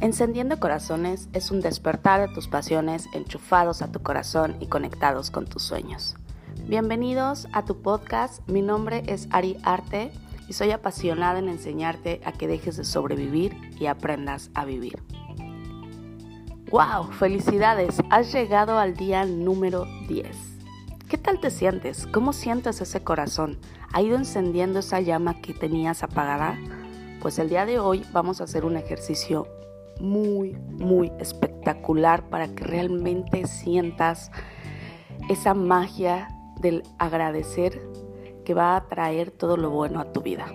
Encendiendo Corazones es un despertar de tus pasiones enchufados a tu corazón y conectados con tus sueños. Bienvenidos a tu podcast, mi nombre es Ari Arte y soy apasionada en enseñarte a que dejes de sobrevivir y aprendas a vivir. ¡Wow! Felicidades, has llegado al día número 10. ¿Qué tal te sientes? ¿Cómo sientes ese corazón? ¿Ha ido encendiendo esa llama que tenías apagada? Pues el día de hoy vamos a hacer un ejercicio muy, muy espectacular para que realmente sientas esa magia del agradecer que va a traer todo lo bueno a tu vida.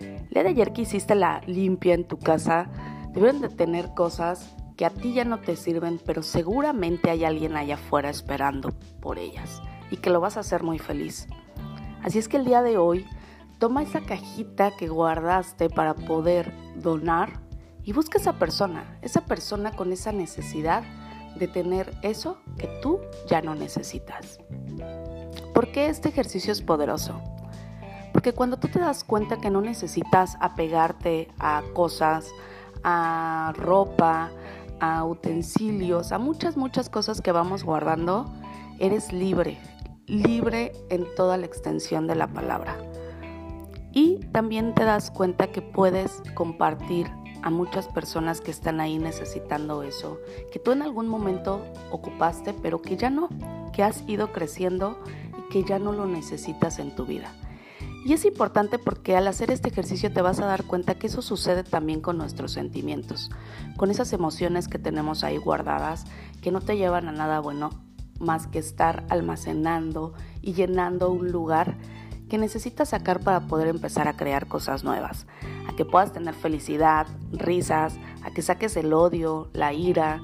El día de ayer que hiciste la limpia en tu casa, deben de tener cosas que a ti ya no te sirven, pero seguramente hay alguien allá afuera esperando por ellas y que lo vas a hacer muy feliz. Así es que el día de hoy, toma esa cajita que guardaste para poder donar y busca esa persona, esa persona con esa necesidad de tener eso que tú ya no necesitas. ¿Por qué este ejercicio es poderoso? Porque cuando tú te das cuenta que no necesitas apegarte a cosas, a ropa, a utensilios, a muchas, muchas cosas que vamos guardando, eres libre, libre en toda la extensión de la palabra. Y también te das cuenta que puedes compartir a muchas personas que están ahí necesitando eso, que tú en algún momento ocupaste, pero que ya no, que has ido creciendo y que ya no lo necesitas en tu vida. Y es importante porque al hacer este ejercicio te vas a dar cuenta que eso sucede también con nuestros sentimientos, con esas emociones que tenemos ahí guardadas, que no te llevan a nada bueno más que estar almacenando y llenando un lugar que necesitas sacar para poder empezar a crear cosas nuevas, a que puedas tener felicidad, risas, a que saques el odio, la ira,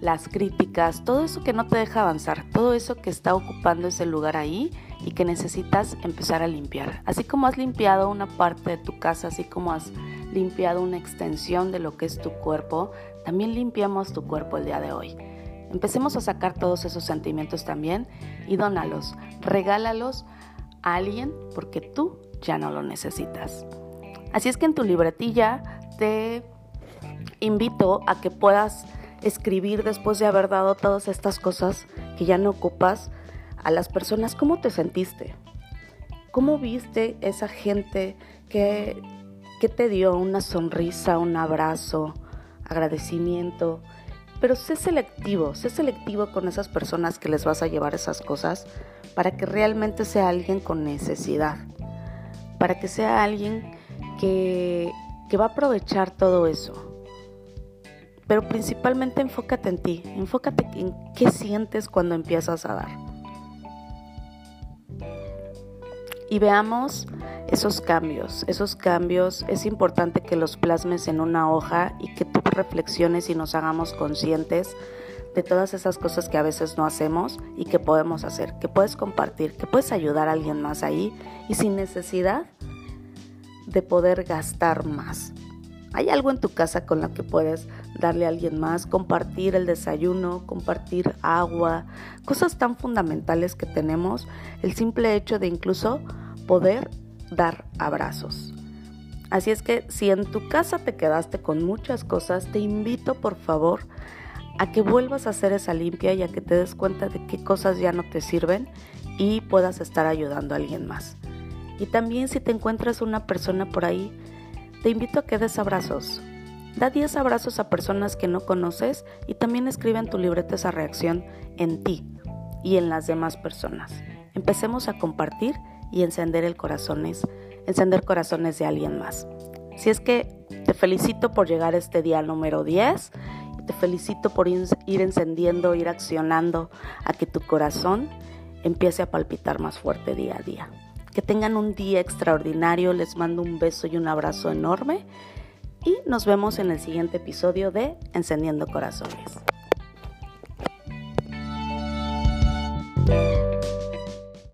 las críticas, todo eso que no te deja avanzar, todo eso que está ocupando ese lugar ahí y que necesitas empezar a limpiar. Así como has limpiado una parte de tu casa, así como has limpiado una extensión de lo que es tu cuerpo, también limpiamos tu cuerpo el día de hoy. Empecemos a sacar todos esos sentimientos también y dónalos, regálalos alguien porque tú ya no lo necesitas. Así es que en tu libretilla te invito a que puedas escribir después de haber dado todas estas cosas que ya no ocupas a las personas cómo te sentiste. ¿Cómo viste esa gente que, que te dio una sonrisa, un abrazo, agradecimiento? Pero sé selectivo, sé selectivo con esas personas que les vas a llevar esas cosas para que realmente sea alguien con necesidad, para que sea alguien que, que va a aprovechar todo eso. Pero principalmente enfócate en ti, enfócate en qué sientes cuando empiezas a dar. Y veamos esos cambios, esos cambios es importante que los plasmes en una hoja y que reflexiones y nos hagamos conscientes de todas esas cosas que a veces no hacemos y que podemos hacer, que puedes compartir, que puedes ayudar a alguien más ahí y sin necesidad de poder gastar más. ¿Hay algo en tu casa con lo que puedes darle a alguien más? Compartir el desayuno, compartir agua, cosas tan fundamentales que tenemos. El simple hecho de incluso poder dar abrazos. Así es que si en tu casa te quedaste con muchas cosas, te invito por favor a que vuelvas a hacer esa limpia y a que te des cuenta de qué cosas ya no te sirven y puedas estar ayudando a alguien más. Y también si te encuentras una persona por ahí, te invito a que des abrazos. Da 10 abrazos a personas que no conoces y también escribe en tu libreta esa reacción en ti y en las demás personas. Empecemos a compartir y encender el corazones, encender corazones de alguien más. Si es que te felicito por llegar a este día número 10 te felicito por ir encendiendo, ir accionando a que tu corazón empiece a palpitar más fuerte día a día. Que tengan un día extraordinario, les mando un beso y un abrazo enorme y nos vemos en el siguiente episodio de Encendiendo Corazones.